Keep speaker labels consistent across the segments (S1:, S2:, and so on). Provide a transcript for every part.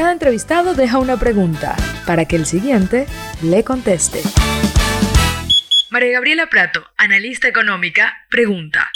S1: entrevistado deja una pregunta para que el siguiente le conteste. María Gabriela Prato, analista económica, pregunta.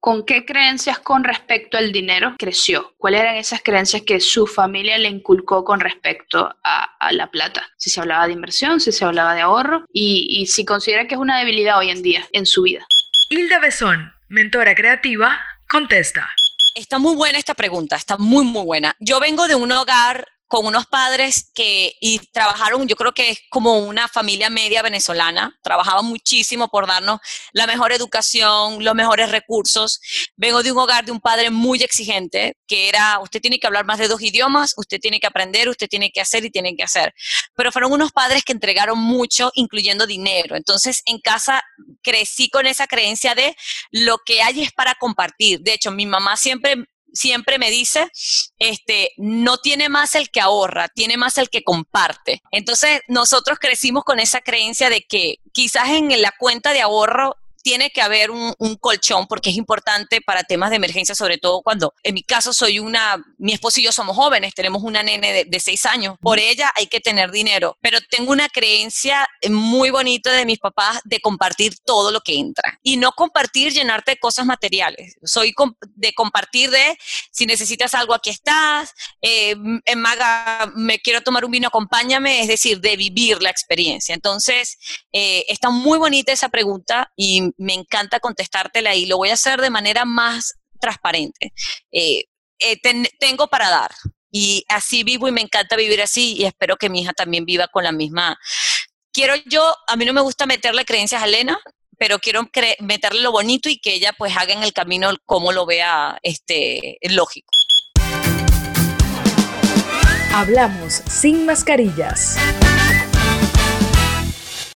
S2: ¿Con qué creencias con respecto al dinero creció? ¿Cuáles eran esas creencias que su familia le inculcó con respecto a, la plata? Si se hablaba de inversión, si se hablaba de ahorro y, y si considera que es una debilidad hoy en día en su vida.
S1: Hilda Besón, mentora creativa, contesta.
S3: Está muy buena esta pregunta, está muy, muy buena. Yo vengo de un hogar con unos padres que y trabajaron, yo creo que es como una familia media venezolana, trabajaban muchísimo por darnos la mejor educación, los mejores recursos. Vengo de un hogar de un padre muy exigente, que era, usted tiene que hablar más de dos idiomas, usted tiene que aprender, usted tiene que hacer y tiene que hacer. Pero fueron unos padres que entregaron mucho, incluyendo dinero. Entonces, en casa crecí con esa creencia de lo que hay es para compartir. De hecho, mi mamá siempre siempre me dice, este, no tiene más el que ahorra, tiene más el que comparte. Entonces, nosotros crecimos con esa creencia de que quizás en la cuenta de ahorro tiene que haber un, colchón porque es importante para temas de emergencia, sobre todo cuando, en mi caso, soy una, mi esposo y yo somos jóvenes, tenemos una nene de, seis años, por ella hay que tener dinero, pero tengo una creencia muy bonita de mis papás de compartir todo lo que entra y no compartir, llenarte de cosas materiales. Soy de compartir de, si necesitas algo, aquí estás, eh, en Maga, me quiero tomar un vino, acompáñame, es decir, de vivir la experiencia. Entonces, eh, está muy bonita esa pregunta y me encanta contestártela y lo voy a hacer de manera más transparente. Eh, eh, tengo para dar y así vivo y me encanta vivir así y espero que mi hija también viva con la misma. Quiero yo, a mí no me gusta meterle creencias a Elena, pero quiero meterle lo bonito y que ella pues haga en el camino como lo vea este, lógico.
S1: Hablamos sin mascarillas.